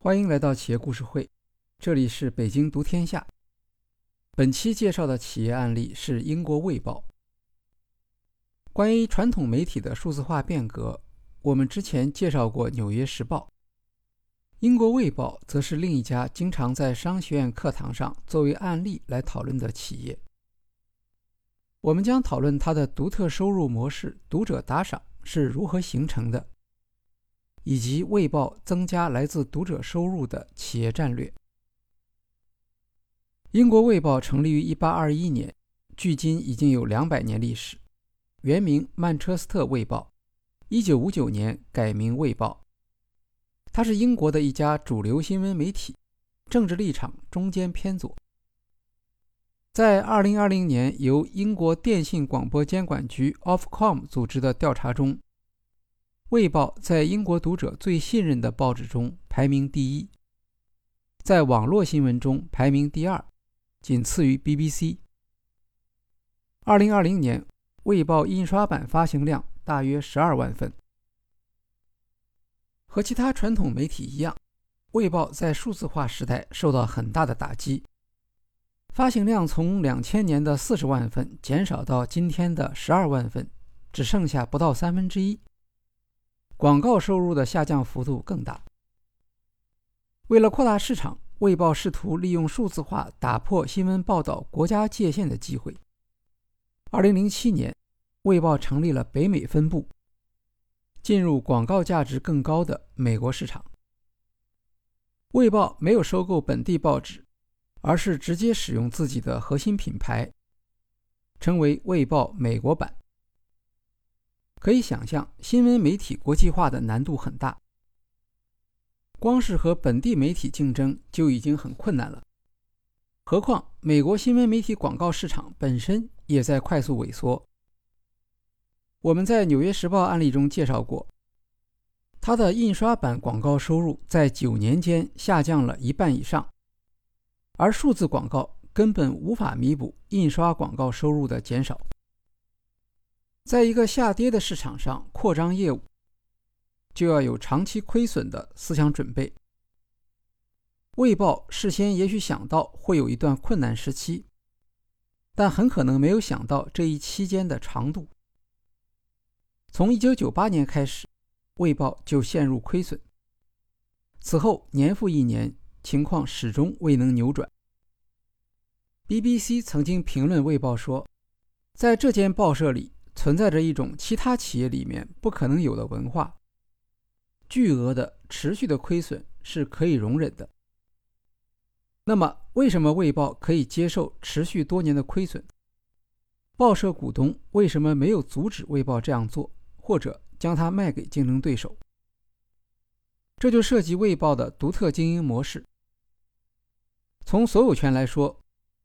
欢迎来到企业故事会，这里是北京读天下。本期介绍的企业案例是英国《卫报》。关于传统媒体的数字化变革，我们之前介绍过《纽约时报》，英国《卫报》则是另一家经常在商学院课堂上作为案例来讨论的企业。我们将讨论它的独特收入模式——读者打赏是如何形成的。以及《卫报》增加来自读者收入的企业战略。英国《卫报》成立于1821年，距今已经有两百年历史。原名《曼彻斯特卫报》，1959年改名《卫报》。它是英国的一家主流新闻媒体，政治立场中间偏左。在2020年由英国电信广播监管局 Ofcom 组织的调查中。《卫报》在英国读者最信任的报纸中排名第一，在网络新闻中排名第二，仅次于 BBC。二零二零年，《卫报》印刷版发行量大约十二万份。和其他传统媒体一样，《卫报》在数字化时代受到很大的打击，发行量从两千年的四十万份减少到今天的十二万份，只剩下不到三分之一。广告收入的下降幅度更大。为了扩大市场，《卫报》试图利用数字化打破新闻报道国家界限的机会。2007年，《卫报》成立了北美分部，进入广告价值更高的美国市场。《卫报》没有收购本地报纸，而是直接使用自己的核心品牌，成为《卫报》美国版。可以想象，新闻媒体国际化的难度很大。光是和本地媒体竞争就已经很困难了，何况美国新闻媒体广告市场本身也在快速萎缩。我们在《纽约时报》案例中介绍过，它的印刷版广告收入在九年间下降了一半以上，而数字广告根本无法弥补印刷广告收入的减少。在一个下跌的市场上扩张业务，就要有长期亏损的思想准备。卫报事先也许想到会有一段困难时期，但很可能没有想到这一期间的长度。从1998年开始，卫报就陷入亏损，此后年复一年，情况始终未能扭转。BBC 曾经评论卫报说，在这间报社里。存在着一种其他企业里面不可能有的文化。巨额的持续的亏损是可以容忍的。那么，为什么卫报可以接受持续多年的亏损？报社股东为什么没有阻止卫报这样做，或者将它卖给竞争对手？这就涉及卫报的独特经营模式。从所有权来说，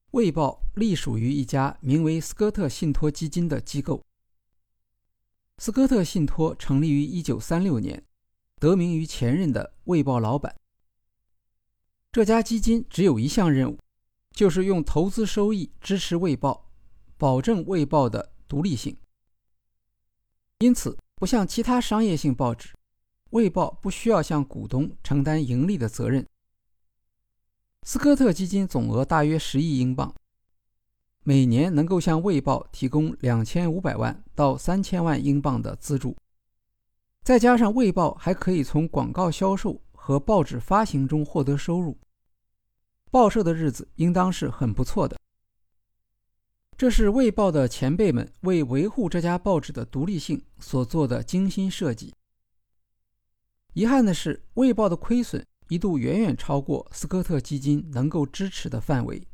卫报隶属于一家名为斯科特信托基金的机构。斯科特信托成立于1936年，得名于前任的《卫报》老板。这家基金只有一项任务，就是用投资收益支持《卫报》，保证《卫报》的独立性。因此，不像其他商业性报纸，《卫报》不需要向股东承担盈利的责任。斯科特基金总额大约十亿英镑。每年能够向《卫报》提供两千五百万到三千万英镑的资助，再加上《卫报》还可以从广告销售和报纸发行中获得收入，报社的日子应当是很不错的。这是《卫报》的前辈们为维护这家报纸的独立性所做的精心设计。遗憾的是，《卫报》的亏损一度远远超过斯科特基金能够支持的范围。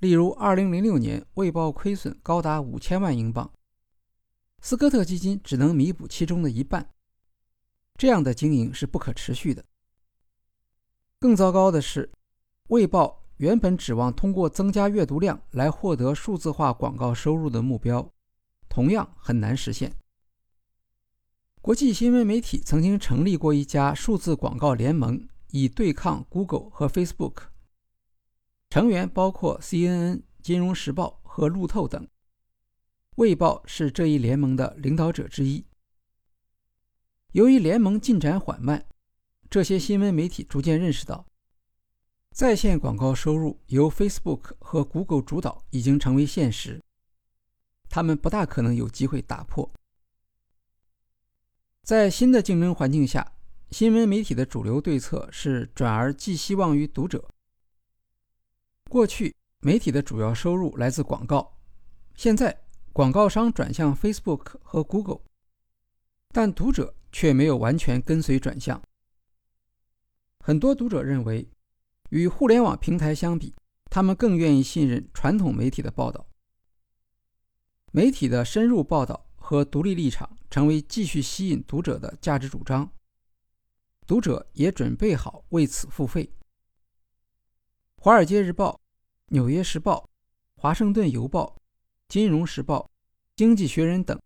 例如，2006年，《卫报》亏损高达五千万英镑，斯科特基金只能弥补其中的一半。这样的经营是不可持续的。更糟糕的是，《卫报》原本指望通过增加阅读量来获得数字化广告收入的目标，同样很难实现。国际新闻媒体曾经成立过一家数字广告联盟，以对抗 Google 和 Facebook。成员包括 CNN、金融时报和路透等。卫报是这一联盟的领导者之一。由于联盟进展缓慢，这些新闻媒体逐渐认识到，在线广告收入由 Facebook 和 Google 主导已经成为现实，他们不大可能有机会打破。在新的竞争环境下，新闻媒体的主流对策是转而寄希望于读者。过去，媒体的主要收入来自广告，现在广告商转向 Facebook 和 Google，但读者却没有完全跟随转向。很多读者认为，与互联网平台相比，他们更愿意信任传统媒体的报道。媒体的深入报道和独立立场成为继续吸引读者的价值主张，读者也准备好为此付费。《华尔街日报》、《纽约时报》、《华盛顿邮报》、《金融时报》、《经济学人》等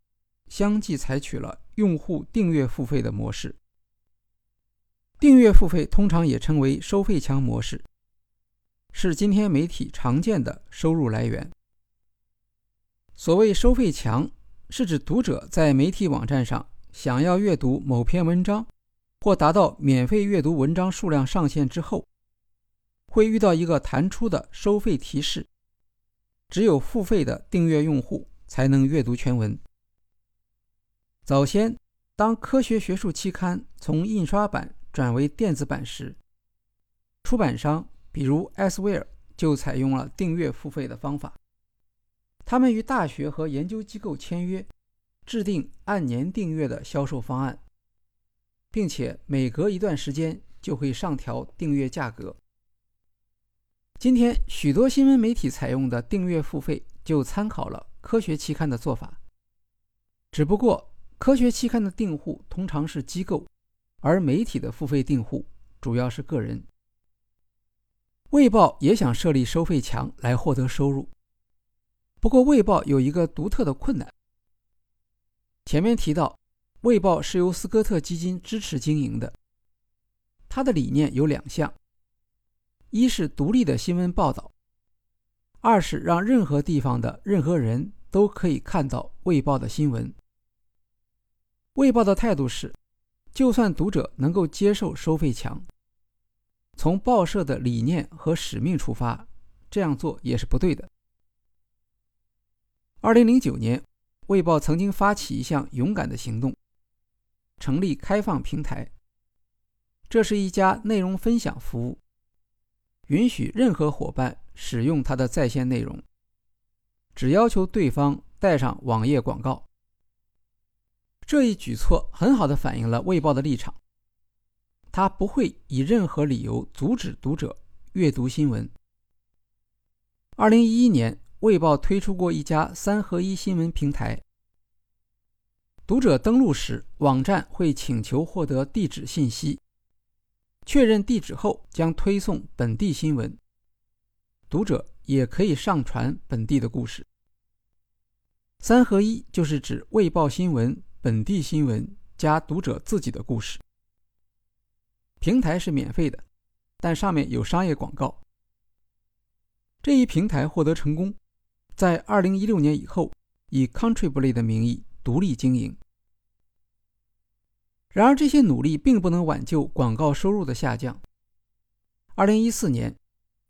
相继采取了用户订阅付费的模式。订阅付费通常也称为收费墙模式，是今天媒体常见的收入来源。所谓收费墙，是指读者在媒体网站上想要阅读某篇文章，或达到免费阅读文章数量上限之后，会遇到一个弹出的收费提示，只有付费的订阅用户才能阅读全文。早先，当科学学术期刊从印刷版转为电子版时，出版商比如艾斯威尔就采用了订阅付费的方法。他们与大学和研究机构签约，制定按年订阅的销售方案，并且每隔一段时间就会上调订阅价格。今天，许多新闻媒体采用的订阅付费就参考了科学期刊的做法，只不过科学期刊的订户通常是机构。而媒体的付费订户主要是个人。《卫报》也想设立收费墙来获得收入，不过《卫报》有一个独特的困难。前面提到，《卫报》是由斯科特基金支持经营的，它的理念有两项：一是独立的新闻报道，二是让任何地方的任何人都可以看到《卫报》的新闻。《卫报》的态度是。就算读者能够接受收费墙，从报社的理念和使命出发，这样做也是不对的。二零零九年，《卫报》曾经发起一项勇敢的行动，成立开放平台。这是一家内容分享服务，允许任何伙伴使用它的在线内容，只要求对方带上网页广告。这一举措很好的反映了《卫报》的立场，他不会以任何理由阻止读者阅读新闻。二零一一年，《卫报》推出过一家三合一新闻平台，读者登录时，网站会请求获得地址信息，确认地址后将推送本地新闻，读者也可以上传本地的故事。三合一就是指《未报》新闻。本地新闻加读者自己的故事，平台是免费的，但上面有商业广告。这一平台获得成功，在二零一六年以后以 Contribly 的名义独立经营。然而，这些努力并不能挽救广告收入的下降。二零一四年，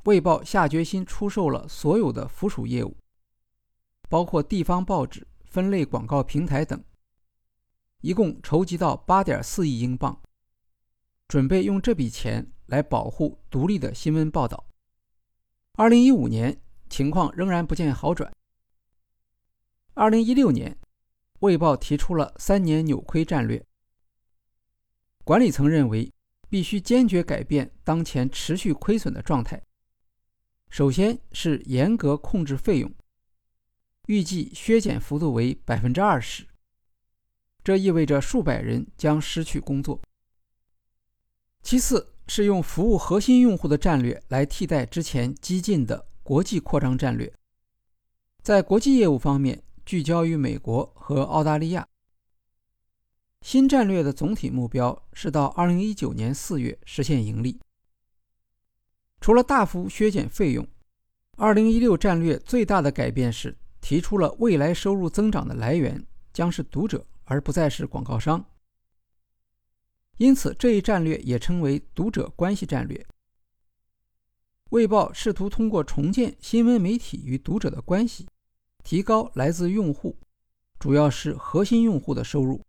卫报下决心出售了所有的附属业务，包括地方报纸、分类广告平台等。一共筹集到八点四亿英镑，准备用这笔钱来保护独立的新闻报道。二零一五年情况仍然不见好转。二零一六年，《卫报》提出了三年扭亏战略。管理层认为，必须坚决改变当前持续亏损的状态。首先是严格控制费用，预计削减幅度为百分之二十。这意味着数百人将失去工作。其次是用服务核心用户的战略来替代之前激进的国际扩张战略。在国际业务方面，聚焦于美国和澳大利亚。新战略的总体目标是到2019年4月实现盈利。除了大幅削减费用，2016战略最大的改变是提出了未来收入增长的来源将是读者。而不再是广告商，因此这一战略也称为读者关系战略。《卫报》试图通过重建新闻媒体与读者的关系，提高来自用户，主要是核心用户的收入。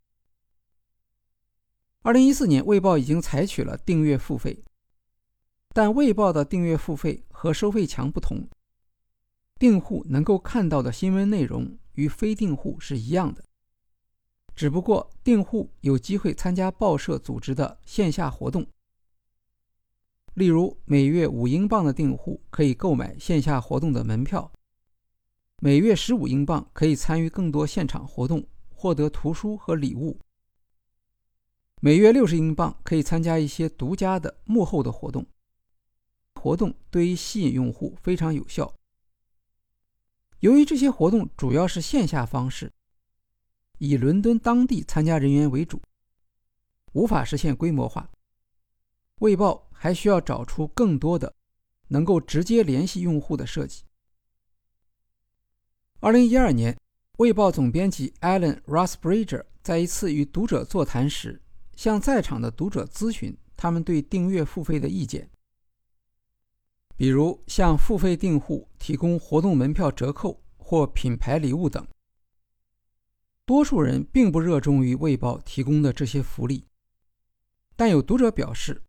二零一四年，《卫报》已经采取了订阅付费，但《卫报》的订阅付费和收费墙不同，订户能够看到的新闻内容与非订户是一样的，只不过订户有机会参加报社组织的线下活动，例如每月五英镑的订户可以购买线下活动的门票，每月十五英镑可以参与更多现场活动，获得图书和礼物。每月六十英镑可以参加一些独家的幕后的活动，活动对于吸引用户非常有效。由于这些活动主要是线下方式，以伦敦当地参加人员为主，无法实现规模化。卫报还需要找出更多的能够直接联系用户的设计。二零一二年，卫报总编辑 Alan Rusbridger 在一次与读者座谈时。向在场的读者咨询他们对订阅付费的意见，比如向付费订户提供活动门票折扣或品牌礼物等。多数人并不热衷于《卫报》提供的这些福利，但有读者表示，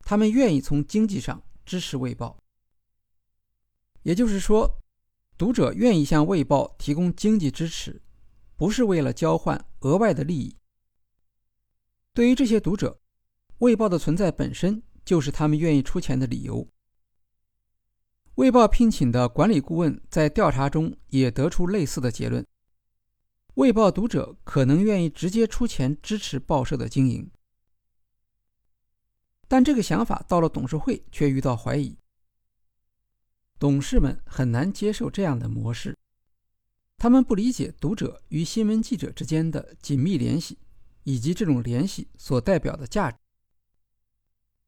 他们愿意从经济上支持《卫报》。也就是说，读者愿意向《卫报》提供经济支持，不是为了交换额外的利益。对于这些读者，《卫报》的存在本身就是他们愿意出钱的理由。《卫报》聘请的管理顾问在调查中也得出类似的结论：《卫报》读者可能愿意直接出钱支持报社的经营，但这个想法到了董事会却遇到怀疑。董事们很难接受这样的模式，他们不理解读者与新闻记者之间的紧密联系。以及这种联系所代表的价值。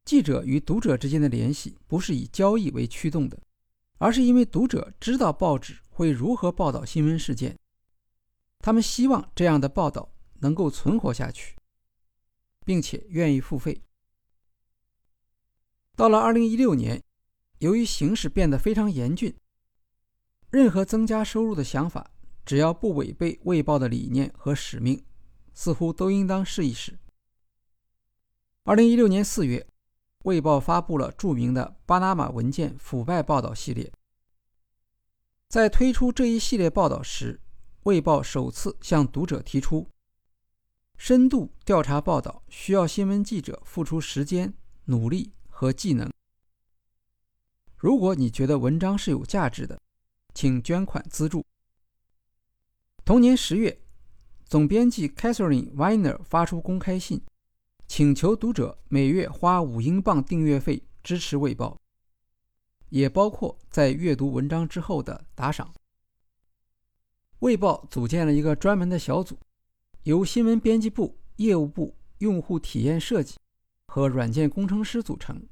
记者与读者之间的联系不是以交易为驱动的，而是因为读者知道报纸会如何报道新闻事件，他们希望这样的报道能够存活下去，并且愿意付费。到了2016年，由于形势变得非常严峻，任何增加收入的想法，只要不违背《卫报》的理念和使命。似乎都应当试一试。二零一六年四月，《卫报》发布了著名的巴拿马文件腐败报道系列。在推出这一系列报道时，《卫报》首次向读者提出：深度调查报道需要新闻记者付出时间、努力和技能。如果你觉得文章是有价值的，请捐款资助。同年十月。总编辑 Catherine Weiner 发出公开信，请求读者每月花五英镑订阅费支持《卫报》，也包括在阅读文章之后的打赏。《卫报》组建了一个专门的小组，由新闻编辑部、业务部、用户体验设计和软件工程师组成，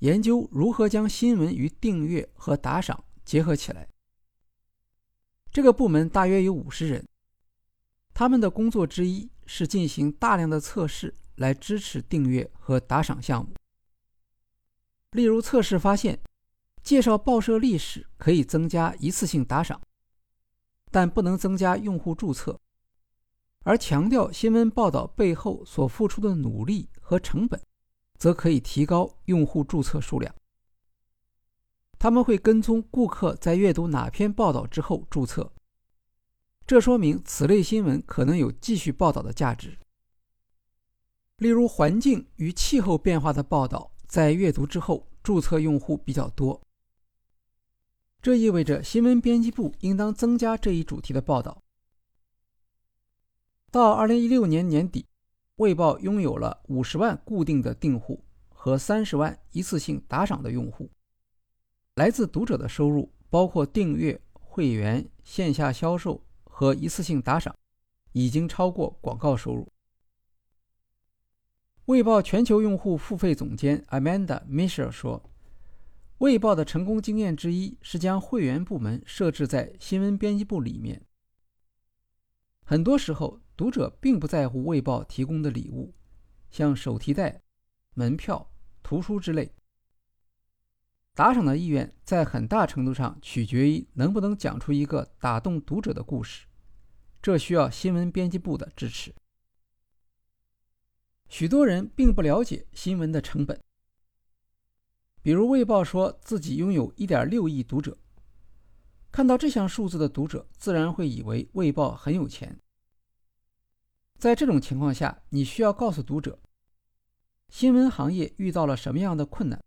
研究如何将新闻与订阅和打赏结合起来。这个部门大约有五十人。他们的工作之一是进行大量的测试来支持订阅和打赏项目。例如，测试发现，介绍报社历史可以增加一次性打赏，但不能增加用户注册；而强调新闻报道背后所付出的努力和成本，则可以提高用户注册数量。他们会跟踪顾客在阅读哪篇报道之后注册。这说明此类新闻可能有继续报道的价值。例如，环境与气候变化的报道在阅读之后注册用户比较多，这意味着新闻编辑部应当增加这一主题的报道。到2016年年底，《卫报》拥有了50万固定的订户和30万一次性打赏的用户。来自读者的收入包括订阅、会员、线下销售。和一次性打赏已经超过广告收入。卫报全球用户付费总监 Amanda Misher 说：“卫报的成功经验之一是将会员部门设置在新闻编辑部里面。很多时候，读者并不在乎卫报提供的礼物，像手提袋、门票、图书之类。打赏的意愿在很大程度上取决于能不能讲出一个打动读者的故事，这需要新闻编辑部的支持。许多人并不了解新闻的成本，比如《卫报》说自己拥有1.6亿读者，看到这项数字的读者自然会以为《卫报》很有钱。在这种情况下，你需要告诉读者，新闻行业遇到了什么样的困难，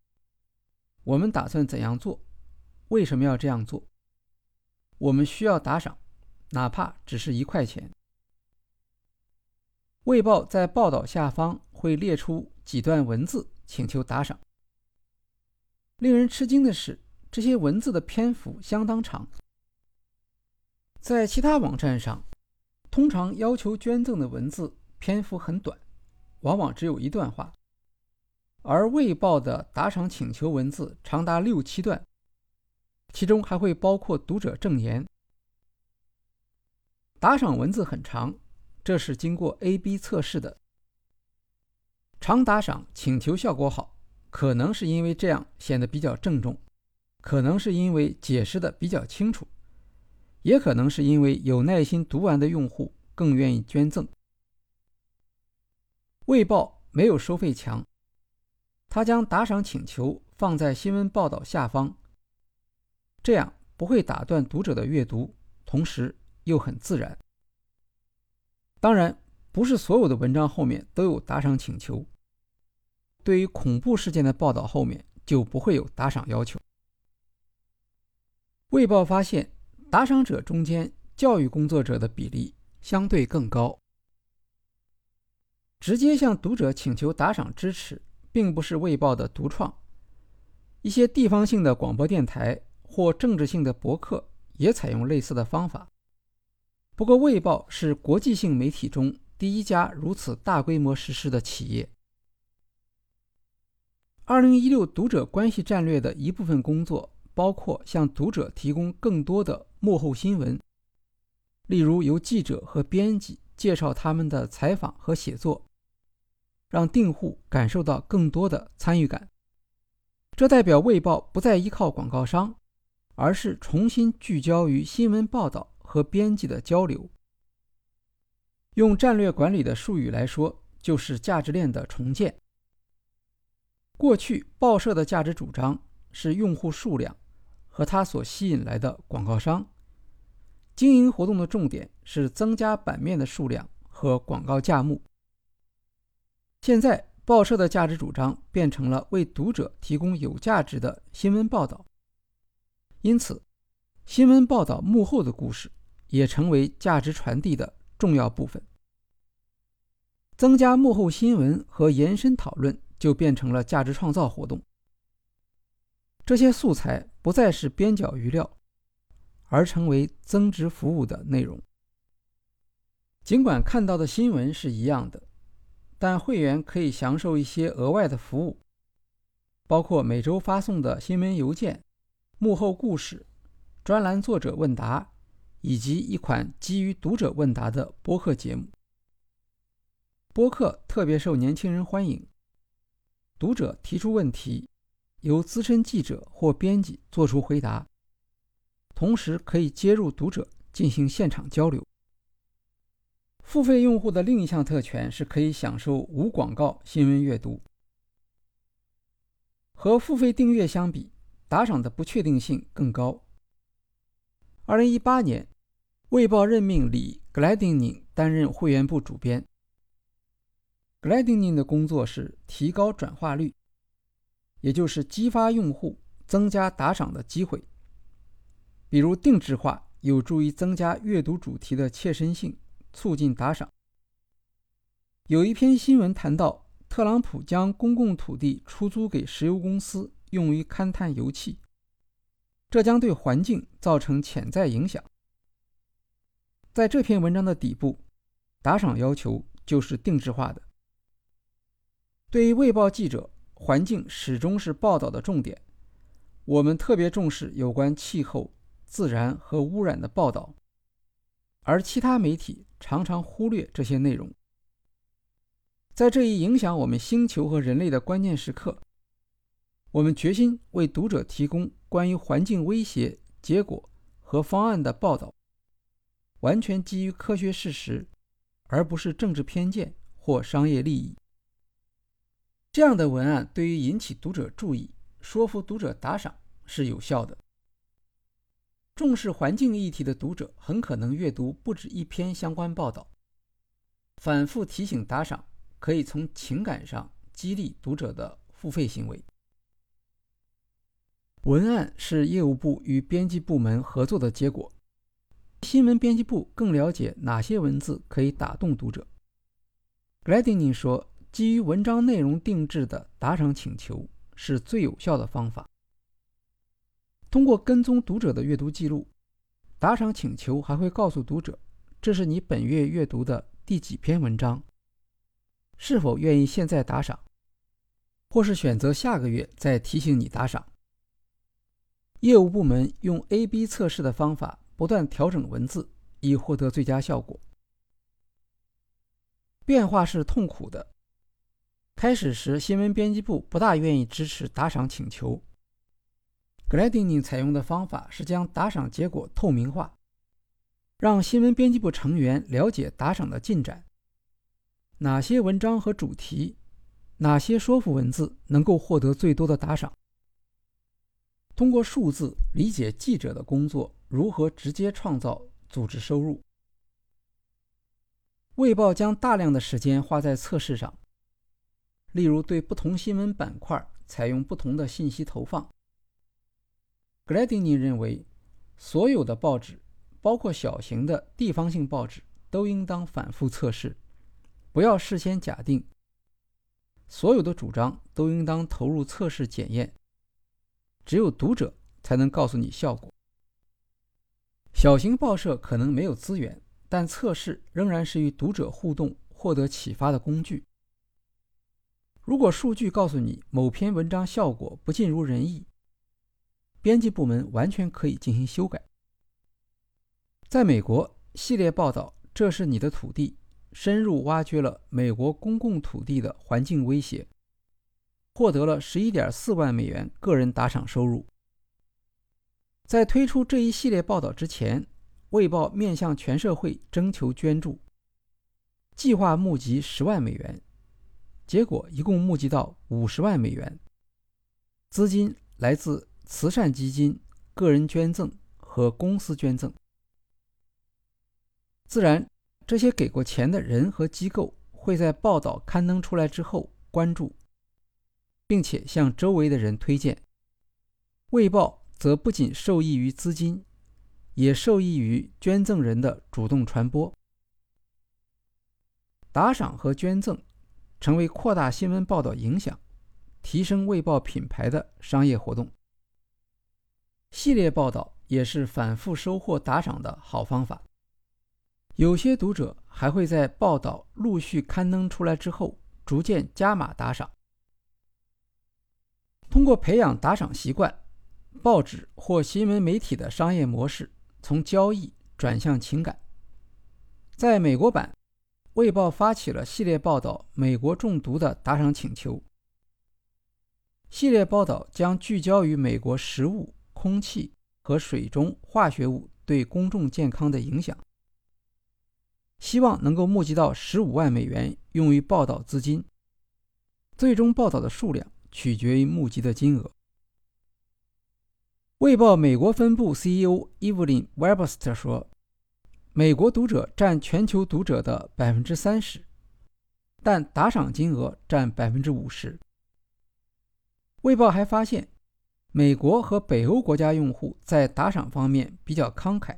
我们打算怎样做，为什么要这样做？我们需要打赏，哪怕只是一块钱。卫报在报道下方会列出几段文字，请求打赏。令人吃惊的是，这些文字的篇幅相当长，在其他网站上。通常要求捐赠的文字篇幅很短，往往只有一段话，而《卫报》的打赏请求文字长达六七段，其中还会包括读者证言。打赏文字很长，这是经过 A/B 测试的。长打赏请求效果好，可能是因为这样显得比较郑重，可能是因为解释的比较清楚。也可能是因为有耐心读完的用户更愿意捐赠。卫报没有收费墙，他将打赏请求放在新闻报道下方，这样不会打断读者的阅读，同时又很自然。当然，不是所有的文章后面都有打赏请求。对于恐怖事件的报道后面就不会有打赏要求。卫报发现。打赏者中间，教育工作者的比例相对更高。直接向读者请求打赏支持，并不是《卫报》的独创。一些地方性的广播电台或政治性的博客也采用类似的方法。不过，《卫报》是国际性媒体中第一家如此大规模实施的企业。二零一六读者关系战略的一部分工作。包括向读者提供更多的幕后新闻，例如由记者和编辑介绍他们的采访和写作，让订户感受到更多的参与感。这代表《卫报》不再依靠广告商，而是重新聚焦于新闻报道和编辑的交流。用战略管理的术语来说，就是价值链的重建。过去报社的价值主张是用户数量。和它所吸引来的广告商，经营活动的重点是增加版面的数量和广告价目。现在，报社的价值主张变成了为读者提供有价值的新闻报道，因此，新闻报道幕后的故事也成为价值传递的重要部分。增加幕后新闻和延伸讨论，就变成了价值创造活动。这些素材不再是边角余料，而成为增值服务的内容。尽管看到的新闻是一样的，但会员可以享受一些额外的服务，包括每周发送的新闻邮件、幕后故事、专栏作者问答，以及一款基于读者问答的播客节目。播客特别受年轻人欢迎，读者提出问题。由资深记者或编辑作出回答，同时可以接入读者进行现场交流。付费用户的另一项特权是可以享受无广告新闻阅读。和付费订阅相比，打赏的不确定性更高。二零一八年，《卫报》任命李格莱丁宁担任会员部主编。格莱丁宁的工作是提高转化率。也就是激发用户增加打赏的机会，比如定制化有助于增加阅读主题的切身性，促进打赏。有一篇新闻谈到，特朗普将公共土地出租给石油公司用于勘探油气，这将对环境造成潜在影响。在这篇文章的底部，打赏要求就是定制化的。对于卫报记者。环境始终是报道的重点。我们特别重视有关气候、自然和污染的报道，而其他媒体常常忽略这些内容。在这一影响我们星球和人类的关键时刻，我们决心为读者提供关于环境威胁结果和方案的报道，完全基于科学事实，而不是政治偏见或商业利益。这样的文案对于引起读者注意、说服读者打赏是有效的。重视环境议题的读者很可能阅读不止一篇相关报道。反复提醒打赏，可以从情感上激励读者的付费行为。文案是业务部与编辑部门合作的结果。新闻编辑部更了解哪些文字可以打动读者。g l a d i n g 说：“基于文章内容定制的打赏请求是最有效的方法。通过跟踪读者的阅读记录，打赏请求还会告诉读者，这是你本月阅读的。”第几篇文章？是否愿意现在打赏，或是选择下个月再提醒你打赏？业务部门用 A/B 测试的方法不断调整文字，以获得最佳效果。变化是痛苦的。开始时，新闻编辑部不大愿意支持打赏请求。g l a d i n g 采用的方法是将打赏结果透明化。让新闻编辑部成员了解打赏的进展，哪些文章和主题，哪些说服文字能够获得最多的打赏。通过数字理解记者的工作如何直接创造组织收入。卫报将大量的时间花在测试上，例如对不同新闻板块采用不同的信息投放。格莱迪尼认为，所有的报纸。包括小型的地方性报纸都应当反复测试，不要事先假定。所有的主张都应当投入测试检验，只有读者才能告诉你效果。小型报社可能没有资源，但测试仍然是与读者互动、获得启发的工具。如果数据告诉你某篇文章效果不尽如人意，编辑部门完全可以进行修改。在美国，系列报道《这是你的土地》深入挖掘了美国公共土地的环境威胁，获得了十一点四万美元个人打赏收入。在推出这一系列报道之前，《卫报》面向全社会征求捐助，计划募集十万美元，结果一共募集到五十万美元。资金来自慈善基金、个人捐赠和公司捐赠。自然，这些给过钱的人和机构会在报道刊登出来之后关注，并且向周围的人推荐。卫报则不仅受益于资金，也受益于捐赠人的主动传播。打赏和捐赠成为扩大新闻报道影响、提升卫报品牌的商业活动。系列报道也是反复收获打赏的好方法。有些读者还会在报道陆续刊登出来之后，逐渐加码打赏。通过培养打赏习惯，报纸或新闻媒体的商业模式从交易转向情感。在美国版，《卫报》发起了系列报道《美国中毒》的打赏请求。系列报道将聚焦于美国食物、空气和水中化学物对公众健康的影响。希望能够募集到十五万美元用于报道资金。最终报道的数量取决于募集的金额。卫报美国分部 CEO Evelyn Webster 说：“美国读者占全球读者的百分之三十，但打赏金额占百分之五十。”卫报还发现，美国和北欧国家用户在打赏方面比较慷慨，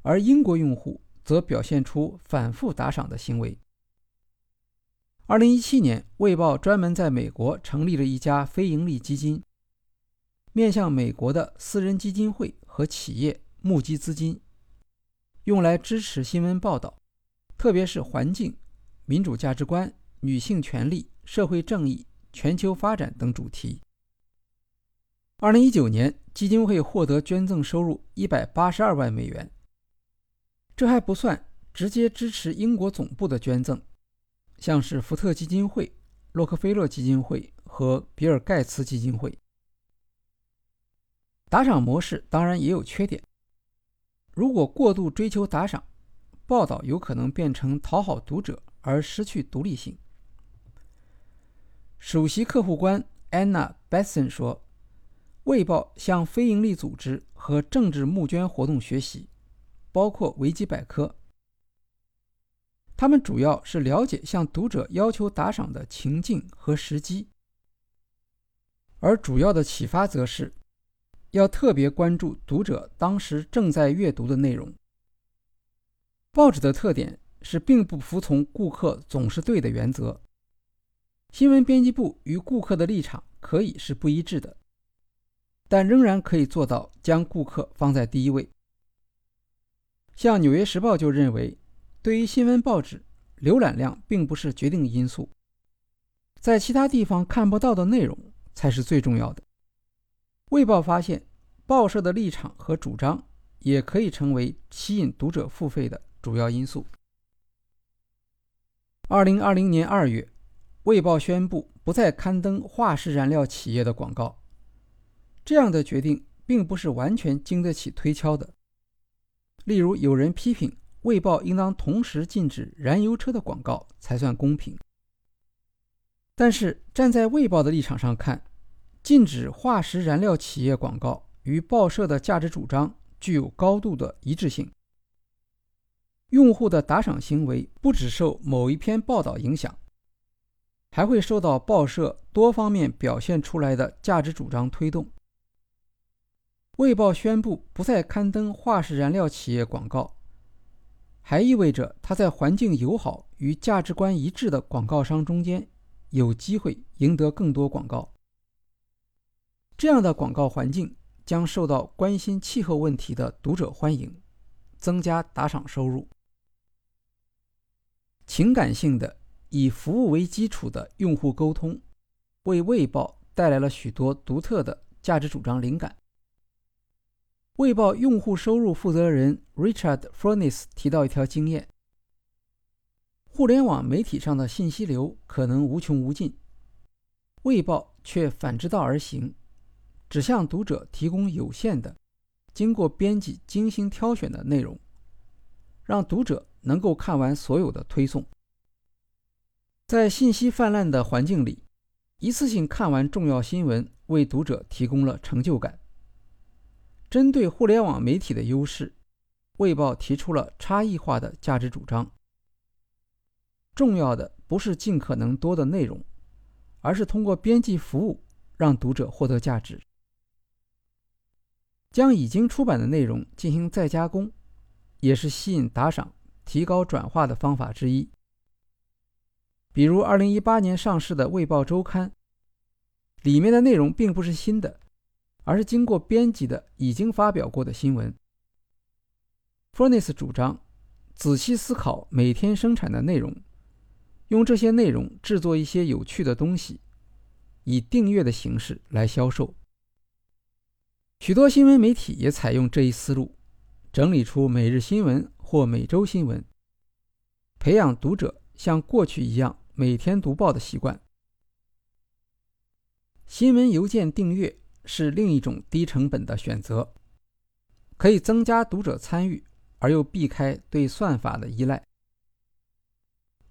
而英国用户。则表现出反复打赏的行为。二零一七年，《卫报》专门在美国成立了一家非营利基金，面向美国的私人基金会和企业募集资金，用来支持新闻报道，特别是环境、民主价值观、女性权利、社会正义、全球发展等主题。二零一九年，基金会获得捐赠收入一百八十二万美元。这还不算直接支持英国总部的捐赠，像是福特基金会、洛克菲勒基金会和比尔盖茨基金会。打赏模式当然也有缺点，如果过度追求打赏，报道有可能变成讨好读者而失去独立性。首席客户官 Anna Besson 说：“卫报向非营利组织和政治募捐活动学习，包括维基百科。他们主要是了解向读者要求打赏的情境和时机，而主要的启发则是要特别关注读者当时正在阅读的内容。报纸的特点是并不服从‘顾客总是对’的原则。”新闻编辑部与顾客的立场可以是不一致的，但仍然可以做到将顾客放在第一位。像《纽约时报》就认为，对于新闻报纸，浏览量并不是决定因素，在其他地方看不到的内容才是最重要的。《卫报》发现，报社的立场和主张也可以成为吸引读者付费的主要因素。二零二零年二月。卫报宣布不再刊登化石燃料企业的广告，这样的决定并不是完全经得起推敲的。例如，有人批评卫报应当同时禁止燃油车的广告才算公平。但是，站在卫报的立场上看，禁止化石燃料企业广告与报社的价值主张具有高度的一致性。用户的打赏行为不只受某一篇报道影响。还会受到报社多方面表现出来的价值主张推动。卫报宣布不再刊登化石燃料企业广告，还意味着它在环境友好与价值观一致的广告商中间有机会赢得更多广告。这样的广告环境将受到关心气候问题的读者欢迎，增加打赏收入。情感性的。以服务为基础的用户沟通，为卫报带来了许多独特的价值主张灵感。卫报用户收入负责人 Richard Furness 提到一条经验：互联网媒体上的信息流可能无穷无尽，卫报却反之道而行，只向读者提供有限的、经过编辑精心挑选的内容，让读者能够看完所有的推送。在信息泛滥的环境里，一次性看完重要新闻为读者提供了成就感。针对互联网媒体的优势，《卫报》提出了差异化的价值主张。重要的不是尽可能多的内容，而是通过编辑服务让读者获得价值。将已经出版的内容进行再加工，也是吸引打赏、提高转化的方法之一。比如，2018年上市的《卫报周刊》，里面的内容并不是新的，而是经过编辑的已经发表过的新闻。Furness 主张仔细思考每天生产的内容，用这些内容制作一些有趣的东西，以订阅的形式来销售。许多新闻媒体也采用这一思路，整理出每日新闻或每周新闻，培养读者像过去一样。每天读报的习惯，新闻邮件订阅是另一种低成本的选择，可以增加读者参与，而又避开对算法的依赖。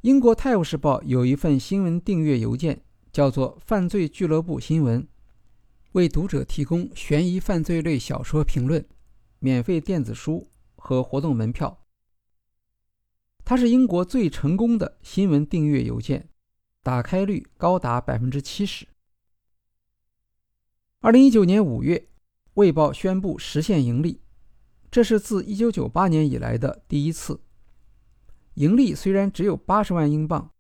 英国《泰晤士报》有一份新闻订阅邮件，叫做“犯罪俱乐部新闻”，为读者提供悬疑犯罪类小说评论、免费电子书和活动门票。它是英国最成功的新闻订阅邮件，打开率高达百分之七十。二零一九年五月，《卫报》宣布实现盈利，这是自一九九八年以来的第一次。盈利虽然只有八十万英镑，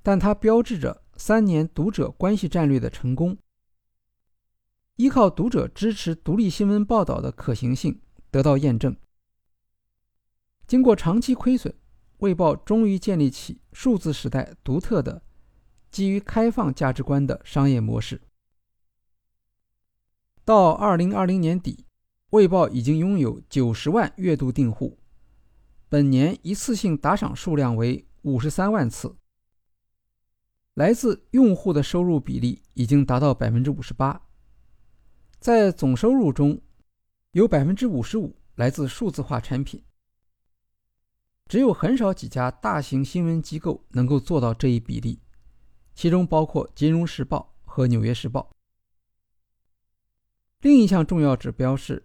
但它标志着三年读者关系战略的成功。依靠读者支持独立新闻报道的可行性得到验证。经过长期亏损。卫报终于建立起数字时代独特的基于开放价值观的商业模式。到二零二零年底，卫报已经拥有九十万月度订户，本年一次性打赏数量为五十三万次，来自用户的收入比例已经达到百分之五十八，在总收入中，有百分之五十五来自数字化产品。只有很少几家大型新闻机构能够做到这一比例，其中包括《金融时报》和《纽约时报》。另一项重要指标是，《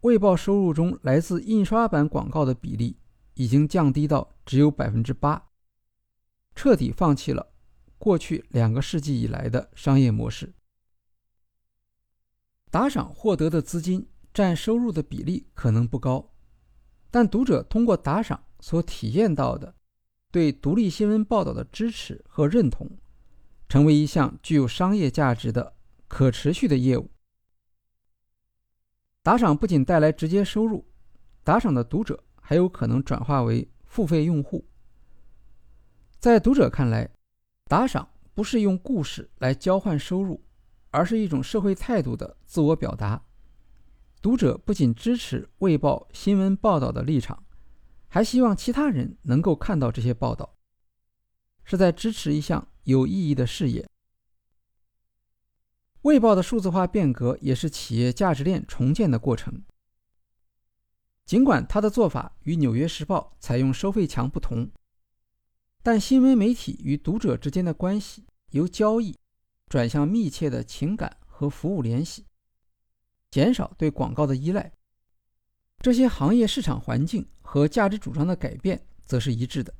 卫报》收入中来自印刷版广告的比例已经降低到只有百分之八，彻底放弃了过去两个世纪以来的商业模式。打赏获得的资金占收入的比例可能不高，但读者通过打赏。所体验到的对独立新闻报道的支持和认同，成为一项具有商业价值的可持续的业务。打赏不仅带来直接收入，打赏的读者还有可能转化为付费用户。在读者看来，打赏不是用故事来交换收入，而是一种社会态度的自我表达。读者不仅支持《卫报》新闻报道的立场。还希望其他人能够看到这些报道，是在支持一项有意义的事业。卫报的数字化变革也是企业价值链重建的过程。尽管它的做法与《纽约时报》采用收费墙不同，但新闻媒体与读者之间的关系由交易转向密切的情感和服务联系，减少对广告的依赖。这些行业市场环境和价值主张的改变则是一致的。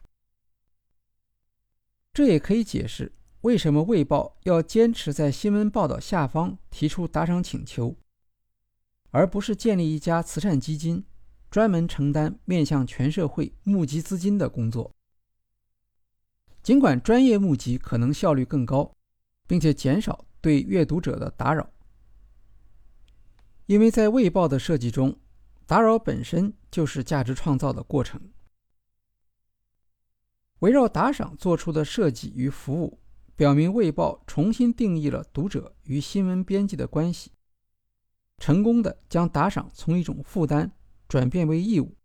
这也可以解释为什么《卫报》要坚持在新闻报道下方提出打赏请求，而不是建立一家慈善基金，专门承担面向全社会募集资金的工作。尽管专业募集可能效率更高，并且减少对阅读者的打扰，因为在《卫报》的设计中。打扰本身就是价值创造的过程。围绕打赏做出的设计与服务，表明《卫报》重新定义了读者与新闻编辑的关系，成功的将打赏从一种负担转变为义务，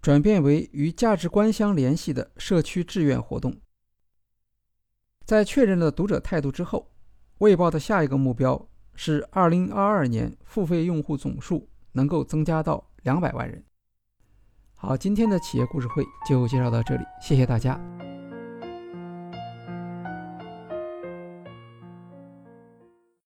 转变为与价值观相联系的社区志愿活动。在确认了读者态度之后，《卫报》的下一个目标是2022年付费用户总数能够增加到。两百万人。好，今天的企业故事会就介绍到这里，谢谢大家。